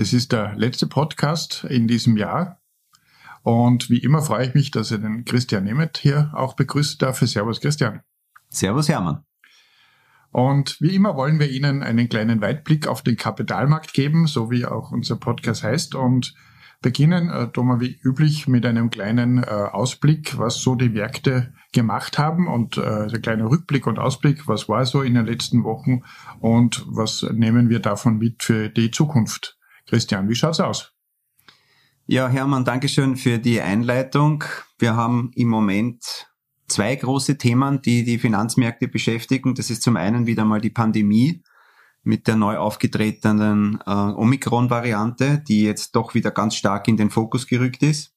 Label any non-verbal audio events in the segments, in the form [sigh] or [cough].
Das ist der letzte Podcast in diesem Jahr. Und wie immer freue ich mich, dass ich den Christian Nemeth hier auch begrüßen darf. Servus Christian. Servus Hermann. Und wie immer wollen wir Ihnen einen kleinen Weitblick auf den Kapitalmarkt geben, so wie auch unser Podcast heißt. Und beginnen, äh, Thomas, wie üblich, mit einem kleinen äh, Ausblick, was so die Märkte gemacht haben und äh, der kleine Rückblick und Ausblick, was war so in den letzten Wochen und was nehmen wir davon mit für die Zukunft. Christian, wie schaut's aus? Ja, Hermann, Dankeschön für die Einleitung. Wir haben im Moment zwei große Themen, die die Finanzmärkte beschäftigen. Das ist zum einen wieder mal die Pandemie mit der neu aufgetretenen äh, Omikron-Variante, die jetzt doch wieder ganz stark in den Fokus gerückt ist.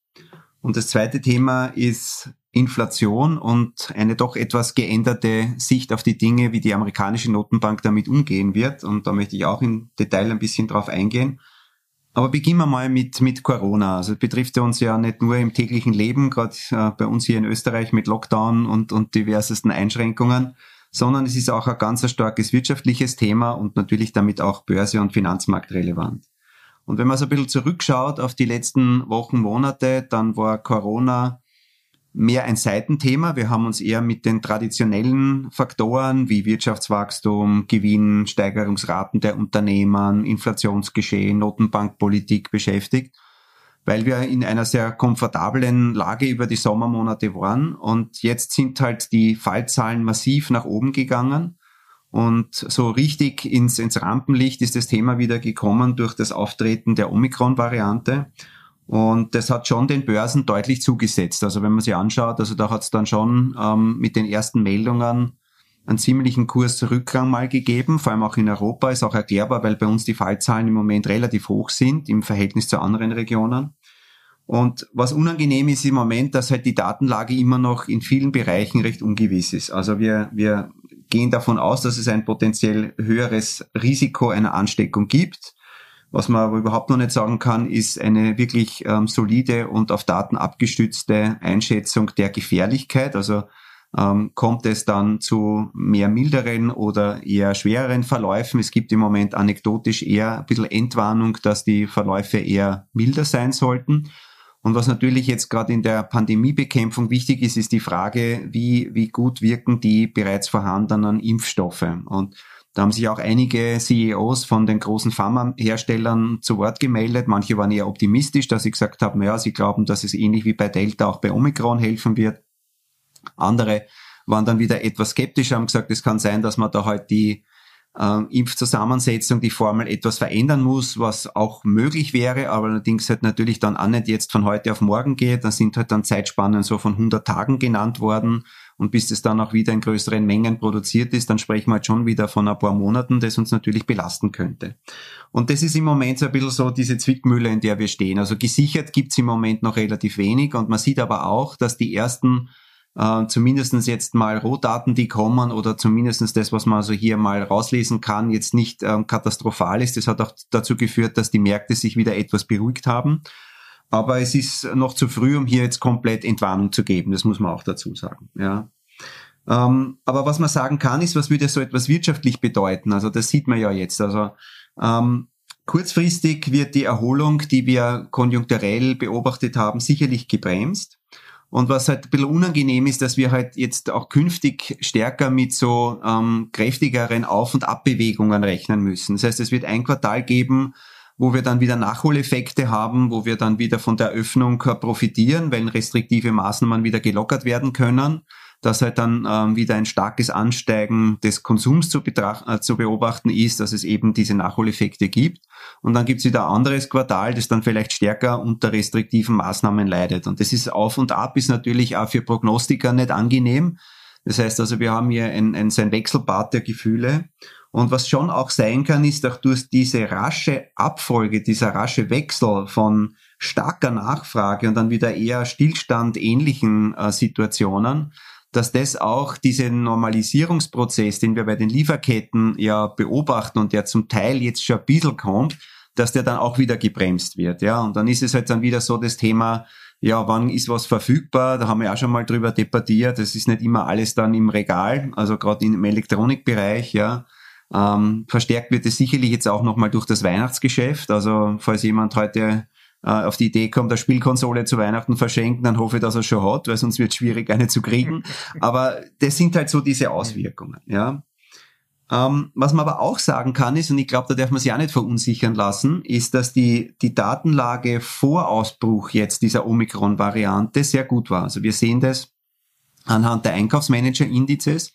Und das zweite Thema ist Inflation und eine doch etwas geänderte Sicht auf die Dinge, wie die amerikanische Notenbank damit umgehen wird. Und da möchte ich auch im Detail ein bisschen drauf eingehen. Aber beginnen wir mal mit, mit Corona. Also betrifft ja uns ja nicht nur im täglichen Leben, gerade äh, bei uns hier in Österreich mit Lockdown und, und diversesten Einschränkungen, sondern es ist auch ein ganz starkes wirtschaftliches Thema und natürlich damit auch Börse- und Finanzmarkt relevant. Und wenn man so ein bisschen zurückschaut auf die letzten Wochen, Monate, dann war Corona mehr ein Seitenthema. Wir haben uns eher mit den traditionellen Faktoren wie Wirtschaftswachstum, Gewinn, Steigerungsraten der Unternehmen, Inflationsgeschehen, Notenbankpolitik beschäftigt, weil wir in einer sehr komfortablen Lage über die Sommermonate waren. Und jetzt sind halt die Fallzahlen massiv nach oben gegangen. Und so richtig ins, ins Rampenlicht ist das Thema wieder gekommen durch das Auftreten der Omikron-Variante. Und das hat schon den Börsen deutlich zugesetzt. Also wenn man sich anschaut, also da hat es dann schon ähm, mit den ersten Meldungen einen ziemlichen Kursrückgang mal gegeben, vor allem auch in Europa, ist auch erklärbar, weil bei uns die Fallzahlen im Moment relativ hoch sind im Verhältnis zu anderen Regionen. Und was unangenehm ist im Moment, dass halt die Datenlage immer noch in vielen Bereichen recht ungewiss ist. Also wir, wir gehen davon aus, dass es ein potenziell höheres Risiko einer Ansteckung gibt. Was man aber überhaupt noch nicht sagen kann, ist eine wirklich ähm, solide und auf Daten abgestützte Einschätzung der Gefährlichkeit. Also ähm, kommt es dann zu mehr milderen oder eher schwereren Verläufen. Es gibt im Moment anekdotisch eher ein bisschen Entwarnung, dass die Verläufe eher milder sein sollten. Und was natürlich jetzt gerade in der Pandemiebekämpfung wichtig ist, ist die Frage, wie, wie gut wirken die bereits vorhandenen Impfstoffe. Und da haben sich auch einige CEOs von den großen Pharmaherstellern zu Wort gemeldet. Manche waren eher optimistisch, dass sie gesagt haben, ja, sie glauben, dass es ähnlich wie bei Delta auch bei Omikron helfen wird. Andere waren dann wieder etwas skeptischer, haben gesagt, es kann sein, dass man da halt die äh, Impfzusammensetzung, die Formel etwas verändern muss, was auch möglich wäre, aber allerdings halt natürlich dann auch nicht jetzt von heute auf morgen geht. Da sind halt dann Zeitspannen so von 100 Tagen genannt worden und bis das dann auch wieder in größeren Mengen produziert ist, dann sprechen wir halt schon wieder von ein paar Monaten, das uns natürlich belasten könnte. Und das ist im Moment so ein bisschen so diese Zwickmühle, in der wir stehen. Also gesichert gibt's im Moment noch relativ wenig und man sieht aber auch, dass die ersten äh, zumindestens jetzt mal Rohdaten, die kommen oder zumindestens das, was man also hier mal rauslesen kann, jetzt nicht ähm, katastrophal ist. Das hat auch dazu geführt, dass die Märkte sich wieder etwas beruhigt haben. Aber es ist noch zu früh, um hier jetzt komplett Entwarnung zu geben. Das muss man auch dazu sagen. Ja. Ähm, aber was man sagen kann, ist, was würde so etwas wirtschaftlich bedeuten? Also das sieht man ja jetzt. Also ähm, kurzfristig wird die Erholung, die wir konjunkturell beobachtet haben, sicherlich gebremst. Und was halt ein bisschen unangenehm ist, dass wir halt jetzt auch künftig stärker mit so ähm, kräftigeren Auf- und Abbewegungen rechnen müssen. Das heißt, es wird ein Quartal geben, wo wir dann wieder Nachholeffekte haben, wo wir dann wieder von der Öffnung profitieren, wenn restriktive Maßnahmen wieder gelockert werden können, dass halt dann ähm, wieder ein starkes Ansteigen des Konsums zu, äh, zu beobachten ist, dass es eben diese Nachholeffekte gibt. Und dann gibt es wieder ein anderes Quartal, das dann vielleicht stärker unter restriktiven Maßnahmen leidet. Und das ist auf und ab, ist natürlich auch für Prognostiker nicht angenehm. Das heißt also, wir haben hier ein, ein, so ein Wechselbad der Gefühle. Und was schon auch sein kann, ist auch durch diese rasche Abfolge, dieser rasche Wechsel von starker Nachfrage und dann wieder eher Stillstand ähnlichen äh, Situationen, dass das auch diesen Normalisierungsprozess, den wir bei den Lieferketten ja beobachten und der zum Teil jetzt schon ein bisschen kommt, dass der dann auch wieder gebremst wird. Ja, und dann ist es halt dann wieder so das Thema, ja, wann ist was verfügbar? Da haben wir auch schon mal drüber debattiert. Das ist nicht immer alles dann im Regal, also gerade im Elektronikbereich, ja. Ähm, verstärkt wird es sicherlich jetzt auch nochmal durch das Weihnachtsgeschäft. Also falls jemand heute äh, auf die Idee kommt, eine Spielkonsole zu Weihnachten verschenken, dann hoffe ich, dass er schon hat, weil sonst wird es schwierig, eine zu kriegen. [laughs] Aber das sind halt so diese Auswirkungen, ja. Ähm, was man aber auch sagen kann ist, und ich glaube, da darf man sich auch nicht verunsichern lassen, ist, dass die, die Datenlage vor Ausbruch jetzt dieser Omikron-Variante sehr gut war. Also wir sehen das anhand der Einkaufsmanager-Indizes.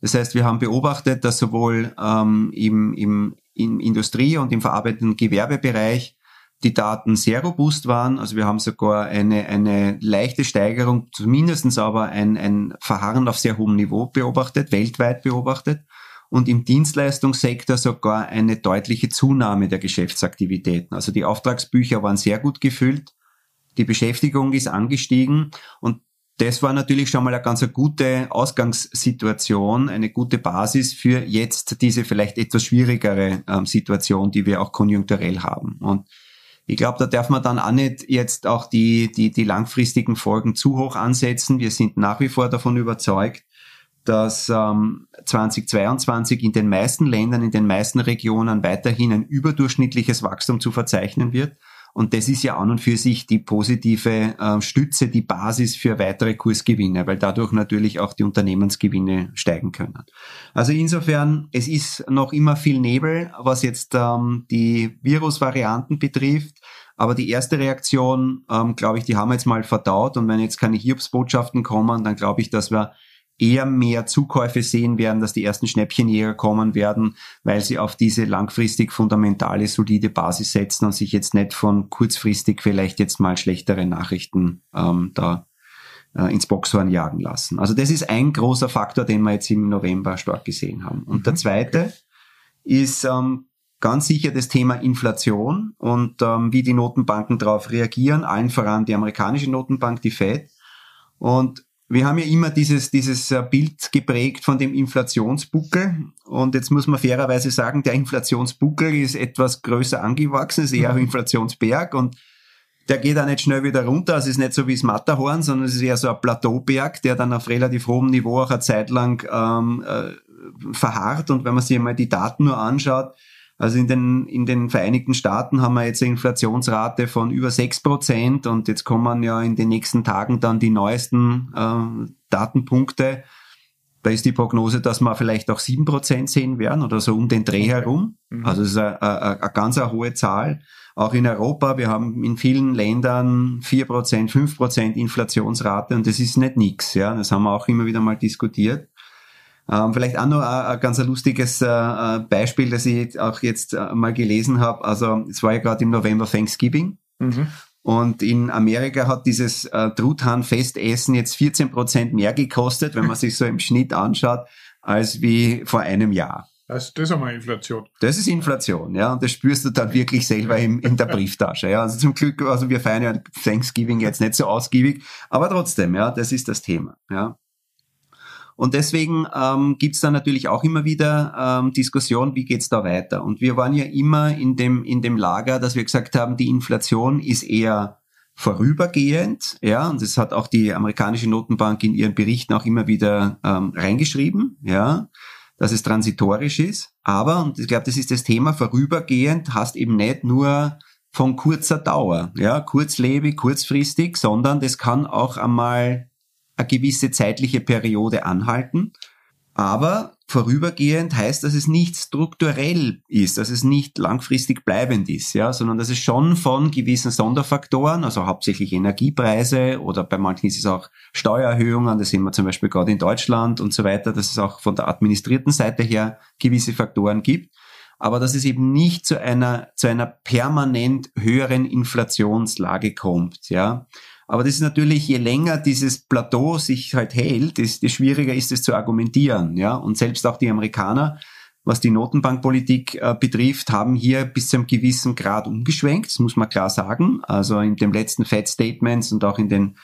Das heißt, wir haben beobachtet, dass sowohl ähm, im, im, im Industrie- und im verarbeitenden Gewerbebereich die Daten sehr robust waren. Also wir haben sogar eine, eine leichte Steigerung, zumindestens aber ein, ein Verharren auf sehr hohem Niveau beobachtet, weltweit beobachtet. Und im Dienstleistungssektor sogar eine deutliche Zunahme der Geschäftsaktivitäten. Also die Auftragsbücher waren sehr gut gefüllt. Die Beschäftigung ist angestiegen und das war natürlich schon mal eine ganz gute Ausgangssituation, eine gute Basis für jetzt diese vielleicht etwas schwierigere ähm, Situation, die wir auch konjunkturell haben. Und ich glaube, da darf man dann auch nicht jetzt auch die, die, die langfristigen Folgen zu hoch ansetzen. Wir sind nach wie vor davon überzeugt, dass ähm, 2022 in den meisten Ländern, in den meisten Regionen weiterhin ein überdurchschnittliches Wachstum zu verzeichnen wird. Und das ist ja an und für sich die positive äh, Stütze, die Basis für weitere Kursgewinne, weil dadurch natürlich auch die Unternehmensgewinne steigen können. Also insofern, es ist noch immer viel Nebel, was jetzt ähm, die Virusvarianten betrifft. Aber die erste Reaktion, ähm, glaube ich, die haben wir jetzt mal verdaut. Und wenn jetzt keine Hiobsbotschaften kommen, dann glaube ich, dass wir eher mehr Zukäufe sehen werden, dass die ersten Schnäppchenjäger kommen werden, weil sie auf diese langfristig fundamentale, solide Basis setzen und sich jetzt nicht von kurzfristig vielleicht jetzt mal schlechtere Nachrichten ähm, da äh, ins Boxhorn jagen lassen. Also das ist ein großer Faktor, den wir jetzt im November stark gesehen haben. Und der mhm. zweite ist ähm, ganz sicher das Thema Inflation und ähm, wie die Notenbanken darauf reagieren, allen voran die amerikanische Notenbank, die Fed. Und wir haben ja immer dieses, dieses äh, Bild geprägt von dem Inflationsbuckel. Und jetzt muss man fairerweise sagen, der Inflationsbuckel ist etwas größer angewachsen, ist eher ein Inflationsberg und der geht auch nicht schnell wieder runter. Es ist nicht so wie das Matterhorn, sondern es ist eher so ein Plateauberg, der dann auf relativ hohem Niveau auch eine Zeit lang ähm, äh, verharrt. Und wenn man sich einmal die Daten nur anschaut, also in den, in den Vereinigten Staaten haben wir jetzt eine Inflationsrate von über sechs Prozent und jetzt kommen ja in den nächsten Tagen dann die neuesten äh, Datenpunkte. Da ist die Prognose, dass wir vielleicht auch sieben Prozent sehen werden oder so um den Dreh herum. Mhm. Also es ist eine, eine, eine ganz eine hohe Zahl. Auch in Europa, wir haben in vielen Ländern vier Prozent, fünf Prozent Inflationsrate und das ist nicht nix. Ja, das haben wir auch immer wieder mal diskutiert. Ähm, vielleicht auch noch ein, ein ganz lustiges äh, äh, Beispiel, das ich auch jetzt äh, mal gelesen habe. Also es war ja gerade im November Thanksgiving. Mhm. Und in Amerika hat dieses äh, Truthahn-Festessen jetzt 14 Prozent mehr gekostet, wenn man [laughs] sich so im Schnitt anschaut, als wie vor einem Jahr. Das, das ist einmal Inflation. Das ist Inflation, ja. Und das spürst du dann wirklich selber im, in der Brieftasche. Ja. Also zum Glück, also wir feiern ja Thanksgiving jetzt nicht so ausgiebig, aber trotzdem, ja, das ist das Thema. Ja. Und deswegen ähm, gibt es da natürlich auch immer wieder ähm, Diskussion, wie geht's da weiter. Und wir waren ja immer in dem, in dem Lager, dass wir gesagt haben, die Inflation ist eher vorübergehend, ja, und das hat auch die amerikanische Notenbank in ihren Berichten auch immer wieder ähm, reingeschrieben, ja, dass es transitorisch ist. Aber, und ich glaube, das ist das Thema, vorübergehend hast eben nicht nur von kurzer Dauer, ja, kurzlebig, kurzfristig, sondern das kann auch einmal eine gewisse zeitliche Periode anhalten. Aber vorübergehend heißt, dass es nicht strukturell ist, dass es nicht langfristig bleibend ist, ja, sondern dass es schon von gewissen Sonderfaktoren, also hauptsächlich Energiepreise oder bei manchen ist es auch Steuererhöhungen, das sehen wir zum Beispiel gerade in Deutschland und so weiter, dass es auch von der administrierten Seite her gewisse Faktoren gibt, aber dass es eben nicht zu einer, zu einer permanent höheren Inflationslage kommt, ja. Aber das ist natürlich, je länger dieses Plateau sich halt hält, desto schwieriger ist es zu argumentieren, ja. Und selbst auch die Amerikaner was die Notenbankpolitik äh, betrifft, haben hier bis zu einem gewissen Grad umgeschwenkt, das muss man klar sagen. Also in den letzten Fed-Statements und auch in den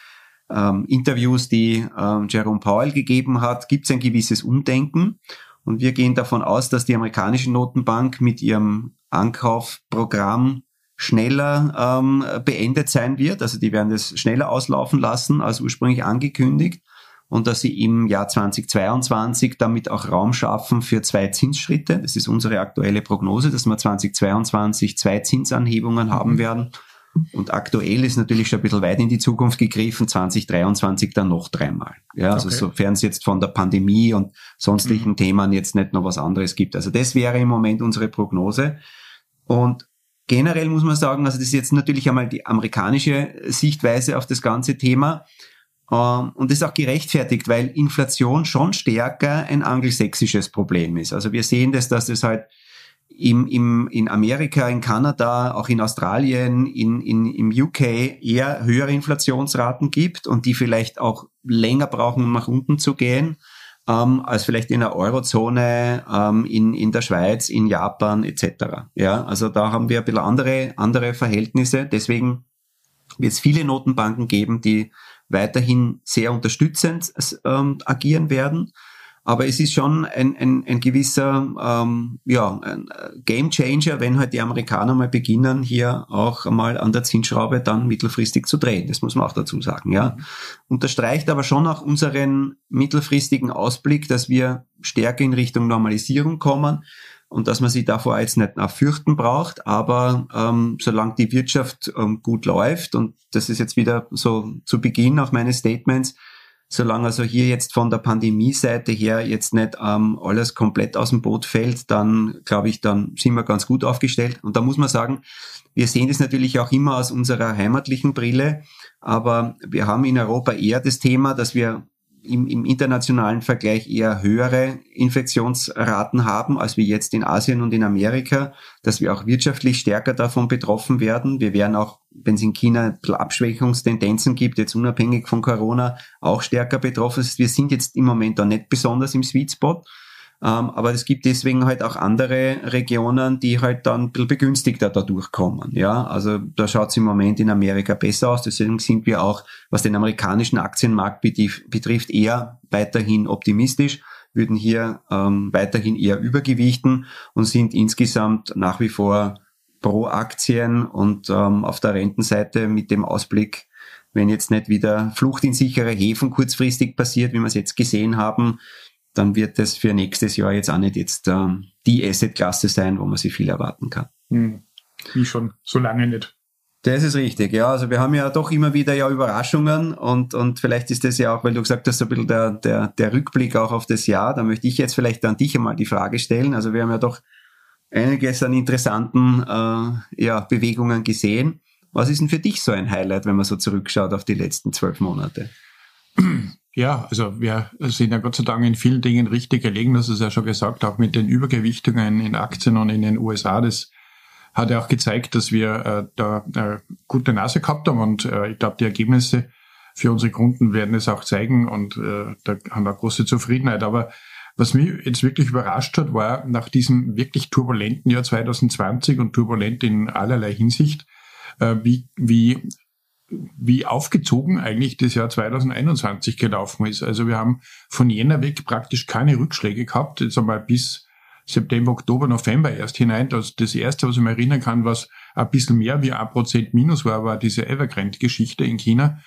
ähm, Interviews, die ähm, Jerome Powell gegeben hat, gibt es ein gewisses Umdenken. Und wir gehen davon aus, dass die amerikanische Notenbank mit ihrem Ankaufprogramm schneller ähm, beendet sein wird. Also die werden das schneller auslaufen lassen als ursprünglich angekündigt und dass sie im Jahr 2022 damit auch Raum schaffen für zwei Zinsschritte. Das ist unsere aktuelle Prognose, dass wir 2022 zwei Zinsanhebungen haben mhm. werden. Und aktuell ist natürlich schon ein bisschen weit in die Zukunft gegriffen, 2023 dann noch dreimal. Ja, also okay. sofern es jetzt von der Pandemie und sonstigen mhm. Themen jetzt nicht noch was anderes gibt. Also das wäre im Moment unsere Prognose. Und generell muss man sagen, also das ist jetzt natürlich einmal die amerikanische Sichtweise auf das ganze Thema. Ähm, und das ist auch gerechtfertigt, weil Inflation schon stärker ein angelsächsisches Problem ist. Also wir sehen das, dass es halt im, im, in Amerika, in Kanada, auch in Australien, in, in, im UK eher höhere Inflationsraten gibt und die vielleicht auch länger brauchen, um nach unten zu gehen, ähm, als vielleicht in der Eurozone, ähm, in, in der Schweiz, in Japan etc. Ja, also da haben wir ein bisschen andere, andere Verhältnisse. Deswegen wird es viele Notenbanken geben, die weiterhin sehr unterstützend ähm, agieren werden. Aber es ist schon ein, ein, ein gewisser ähm, ja, ein äh, Game Changer, wenn halt die Amerikaner mal beginnen, hier auch mal an der Zinsschraube dann mittelfristig zu drehen. Das muss man auch dazu sagen. Ja. Mhm. Unterstreicht aber schon auch unseren mittelfristigen Ausblick, dass wir stärker in Richtung Normalisierung kommen und dass man sich davor jetzt nicht fürchten braucht. Aber ähm, solange die Wirtschaft ähm, gut läuft, und das ist jetzt wieder so zu Beginn auch meine Statements, solange also hier jetzt von der Pandemie-Seite her jetzt nicht ähm, alles komplett aus dem Boot fällt, dann glaube ich, dann sind wir ganz gut aufgestellt. Und da muss man sagen, wir sehen das natürlich auch immer aus unserer heimatlichen Brille, aber wir haben in Europa eher das Thema, dass wir im, im internationalen Vergleich eher höhere Infektionsraten haben, als wir jetzt in Asien und in Amerika, dass wir auch wirtschaftlich stärker davon betroffen werden. Wir werden auch, wenn es in China Abschwächungstendenzen gibt, jetzt unabhängig von Corona, auch stärker betroffen. Wir sind jetzt im Moment da nicht besonders im Sweet Spot. Ähm, aber es gibt deswegen halt auch andere Regionen, die halt dann ein bisschen begünstigter dadurch kommen. Ja, also da schaut es im Moment in Amerika besser aus. Deswegen sind wir auch, was den amerikanischen Aktienmarkt betrifft, eher weiterhin optimistisch würden hier ähm, weiterhin eher übergewichten und sind insgesamt nach wie vor pro Aktien und ähm, auf der Rentenseite mit dem Ausblick, wenn jetzt nicht wieder Flucht in sichere Häfen kurzfristig passiert, wie wir es jetzt gesehen haben, dann wird das für nächstes Jahr jetzt auch nicht jetzt ähm, die Assetklasse sein, wo man sich viel erwarten kann. Hm. Wie schon, so lange nicht. Das ist richtig, ja. Also wir haben ja doch immer wieder ja Überraschungen und, und vielleicht ist das ja auch, weil du gesagt hast, ein bisschen der, der, der Rückblick auch auf das Jahr. Da möchte ich jetzt vielleicht an dich einmal die Frage stellen. Also wir haben ja doch einiges an interessanten äh, ja, Bewegungen gesehen. Was ist denn für dich so ein Highlight, wenn man so zurückschaut auf die letzten zwölf Monate? [clears throat] Ja, also wir sind ja Gott sei Dank in vielen Dingen richtig gelegen, das ist ja schon gesagt, auch mit den Übergewichtungen in Aktien und in den USA. Das hat ja auch gezeigt, dass wir äh, da äh, gute Nase gehabt haben und äh, ich glaube, die Ergebnisse für unsere Kunden werden es auch zeigen und äh, da haben wir große Zufriedenheit. Aber was mich jetzt wirklich überrascht hat, war nach diesem wirklich turbulenten Jahr 2020 und turbulent in allerlei Hinsicht, äh, wie, wie wie aufgezogen eigentlich das Jahr 2021 gelaufen ist. Also wir haben von Jänner weg praktisch keine Rückschläge gehabt, jetzt einmal bis September, Oktober, November erst hinein. Das, das erste, was ich mir erinnern kann, was ein bisschen mehr wie ein Prozent minus war, war diese Evergrande-Geschichte in China.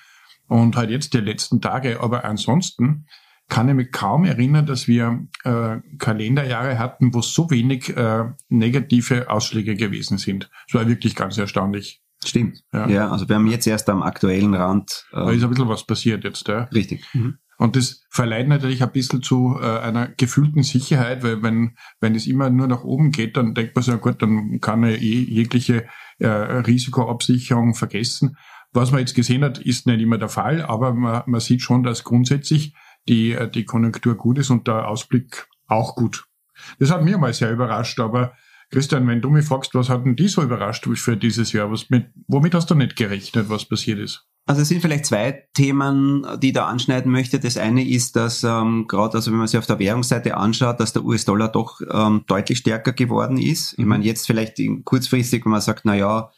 Und halt jetzt die letzten Tage. Aber ansonsten kann ich mich kaum erinnern, dass wir äh, Kalenderjahre hatten, wo so wenig äh, negative Ausschläge gewesen sind. Das war wirklich ganz erstaunlich. Stimmt. Ja. ja, also wir haben jetzt erst am aktuellen Rand. Äh, da ist ein bisschen was passiert jetzt, ja. Richtig. Mhm. Und das verleiht natürlich ein bisschen zu äh, einer gefühlten Sicherheit, weil wenn, wenn es immer nur nach oben geht, dann denkt man so, gut, dann kann man eh jegliche äh, Risikoabsicherung vergessen. Was man jetzt gesehen hat, ist nicht immer der Fall, aber man, man sieht schon, dass grundsätzlich die, äh, die Konjunktur gut ist und der Ausblick auch gut. Das hat mir mal sehr überrascht, aber Christian, wenn du mich fragst, was hat denn die so überrascht für dieses Jahr? Was mit, womit hast du nicht gerechnet, was passiert ist? Also es sind vielleicht zwei Themen, die ich da anschneiden möchte. Das eine ist, dass ähm, gerade, also wenn man sich auf der Währungsseite anschaut, dass der US-Dollar doch ähm, deutlich stärker geworden ist. Ich meine, jetzt vielleicht kurzfristig, wenn man sagt, na ja,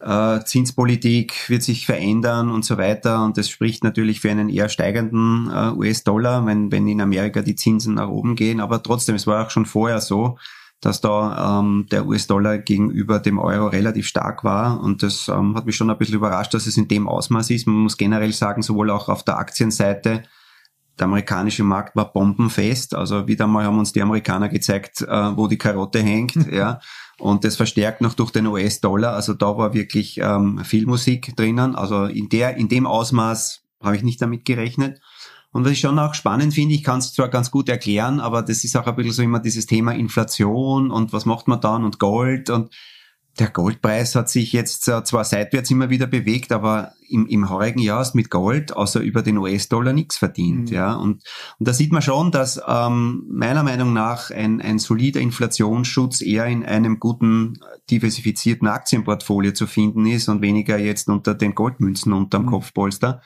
äh, Zinspolitik wird sich verändern und so weiter. Und das spricht natürlich für einen eher steigenden äh, US-Dollar, wenn, wenn in Amerika die Zinsen nach oben gehen. Aber trotzdem, es war auch schon vorher so, dass da ähm, der US-Dollar gegenüber dem Euro relativ stark war. Und das ähm, hat mich schon ein bisschen überrascht, dass es in dem Ausmaß ist. Man muss generell sagen, sowohl auch auf der Aktienseite, der amerikanische Markt war bombenfest. Also wieder mal haben uns die Amerikaner gezeigt, äh, wo die Karotte hängt. [laughs] ja. Und das verstärkt noch durch den US-Dollar. Also da war wirklich ähm, viel Musik drinnen. Also in der, in dem Ausmaß habe ich nicht damit gerechnet. Und was ich schon auch spannend finde, ich kann es zwar ganz gut erklären, aber das ist auch ein bisschen so immer dieses Thema Inflation und was macht man dann und Gold und der Goldpreis hat sich jetzt zwar seitwärts immer wieder bewegt, aber im, im heurigen Jahr hast mit Gold außer über den US-Dollar nichts verdient. Mhm. Ja, und, und da sieht man schon, dass ähm, meiner Meinung nach ein, ein solider Inflationsschutz eher in einem guten diversifizierten Aktienportfolio zu finden ist und weniger jetzt unter den Goldmünzen unterm mhm. Kopfpolster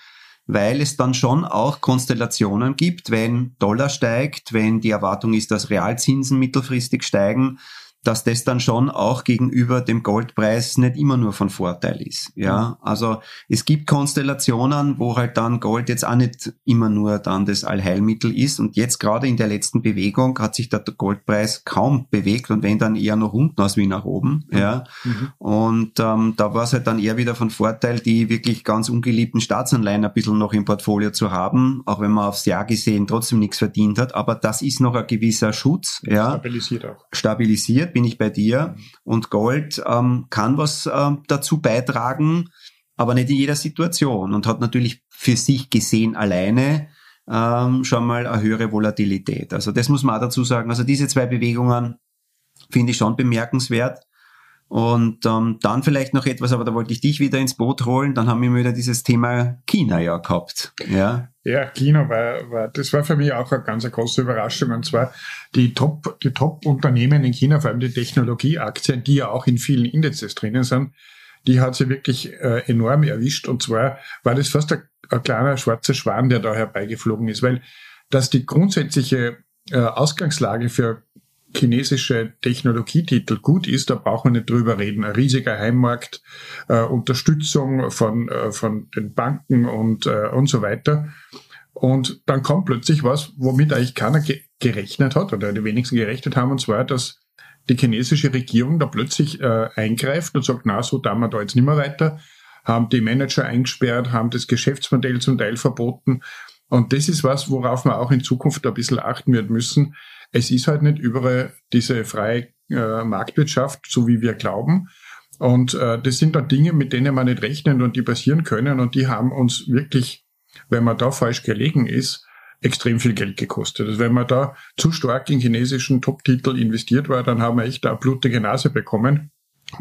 weil es dann schon auch Konstellationen gibt, wenn Dollar steigt, wenn die Erwartung ist, dass Realzinsen mittelfristig steigen, dass das dann schon auch gegenüber dem Goldpreis nicht immer nur von Vorteil ist. Ja, also es gibt Konstellationen, wo halt dann Gold jetzt auch nicht immer nur dann das Allheilmittel ist. Und jetzt gerade in der letzten Bewegung hat sich der Goldpreis kaum bewegt und wenn dann eher nach unten als wie nach oben. Mhm. Ja, mhm. und ähm, da war es halt dann eher wieder von Vorteil, die wirklich ganz ungeliebten Staatsanleihen ein bisschen noch im Portfolio zu haben, auch wenn man aufs Jahr gesehen trotzdem nichts verdient hat. Aber das ist noch ein gewisser Schutz. Ja, stabilisiert auch. Stabilisiert bin ich bei dir. Und Gold ähm, kann was äh, dazu beitragen, aber nicht in jeder Situation und hat natürlich für sich gesehen alleine ähm, schon mal eine höhere Volatilität. Also das muss man auch dazu sagen. Also diese zwei Bewegungen finde ich schon bemerkenswert. Und ähm, dann vielleicht noch etwas, aber da wollte ich dich wieder ins Boot holen. Dann haben wir wieder dieses Thema China ja gehabt. Ja, ja China war, war, das war für mich auch eine ganz große Überraschung. Und zwar die Top, die Top-Unternehmen in China, vor allem die Technologieaktien, die ja auch in vielen Indizes drinnen sind, die hat sie wirklich äh, enorm erwischt. Und zwar war das fast ein, ein kleiner schwarzer Schwan, der da herbeigeflogen ist, weil dass die grundsätzliche äh, Ausgangslage für chinesische Technologietitel gut ist, da brauchen wir nicht drüber reden. Ein riesiger Heimmarkt, äh, Unterstützung von, äh, von den Banken und, äh, und so weiter. Und dann kommt plötzlich was, womit eigentlich keiner ge gerechnet hat oder die wenigsten gerechnet haben, und zwar, dass die chinesische Regierung da plötzlich äh, eingreift und sagt, na, so da wir da jetzt nicht mehr weiter, haben die Manager eingesperrt, haben das Geschäftsmodell zum Teil verboten. Und das ist was, worauf wir auch in Zukunft ein bisschen achten wird müssen, es ist halt nicht überall diese freie äh, Marktwirtschaft, so wie wir glauben. Und äh, das sind dann Dinge, mit denen man nicht rechnet und die passieren können. Und die haben uns wirklich, wenn man da falsch gelegen ist, extrem viel Geld gekostet. Also wenn man da zu stark in chinesischen Top-Titel investiert war, dann haben wir echt eine blutige Nase bekommen.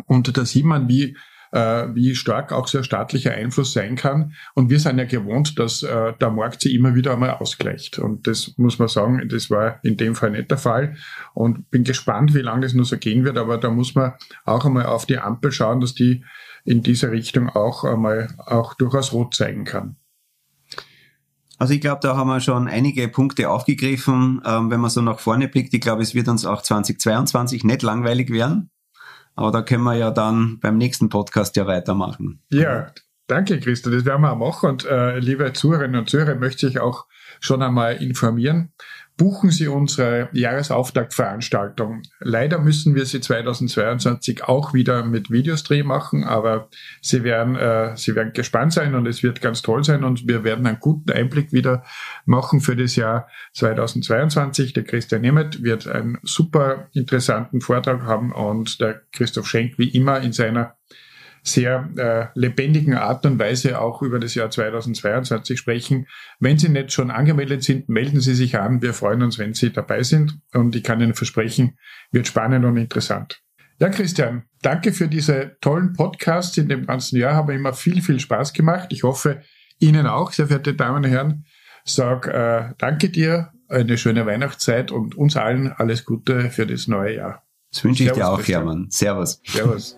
Und da sieht man, wie wie stark auch so ein staatlicher Einfluss sein kann. Und wir sind ja gewohnt, dass äh, der Markt sich immer wieder einmal ausgleicht. Und das muss man sagen, das war in dem Fall nicht der Fall. Und bin gespannt, wie lange das nur so gehen wird. Aber da muss man auch einmal auf die Ampel schauen, dass die in diese Richtung auch einmal auch durchaus rot zeigen kann. Also ich glaube, da haben wir schon einige Punkte aufgegriffen. Ähm, wenn man so nach vorne blickt, ich glaube, es wird uns auch 2022 nicht langweilig werden. Aber da können wir ja dann beim nächsten Podcast ja weitermachen. Ja, danke Christa, das werden wir auch machen. Und äh, liebe Zuhörerinnen und Zuhörer, möchte ich auch schon einmal informieren buchen Sie unsere Jahresauftaktveranstaltung. Leider müssen wir sie 2022 auch wieder mit Videostream machen, aber Sie werden, äh, Sie werden gespannt sein und es wird ganz toll sein und wir werden einen guten Einblick wieder machen für das Jahr 2022. Der Christian Nemeth wird einen super interessanten Vortrag haben und der Christoph Schenk wie immer in seiner sehr äh, lebendigen Art und Weise auch über das Jahr 2022 sprechen. Wenn Sie nicht schon angemeldet sind, melden Sie sich an. Wir freuen uns, wenn Sie dabei sind. Und ich kann Ihnen versprechen, wird spannend und interessant. Ja, Christian, danke für diese tollen Podcasts. In dem ganzen Jahr haben immer viel, viel Spaß gemacht. Ich hoffe, Ihnen auch, sehr verehrte Damen und Herren. Sag äh, danke dir, eine schöne Weihnachtszeit und uns allen alles Gute für das neue Jahr. Das wünsche ich dir auch, Christian. Hermann. Servus. Servus.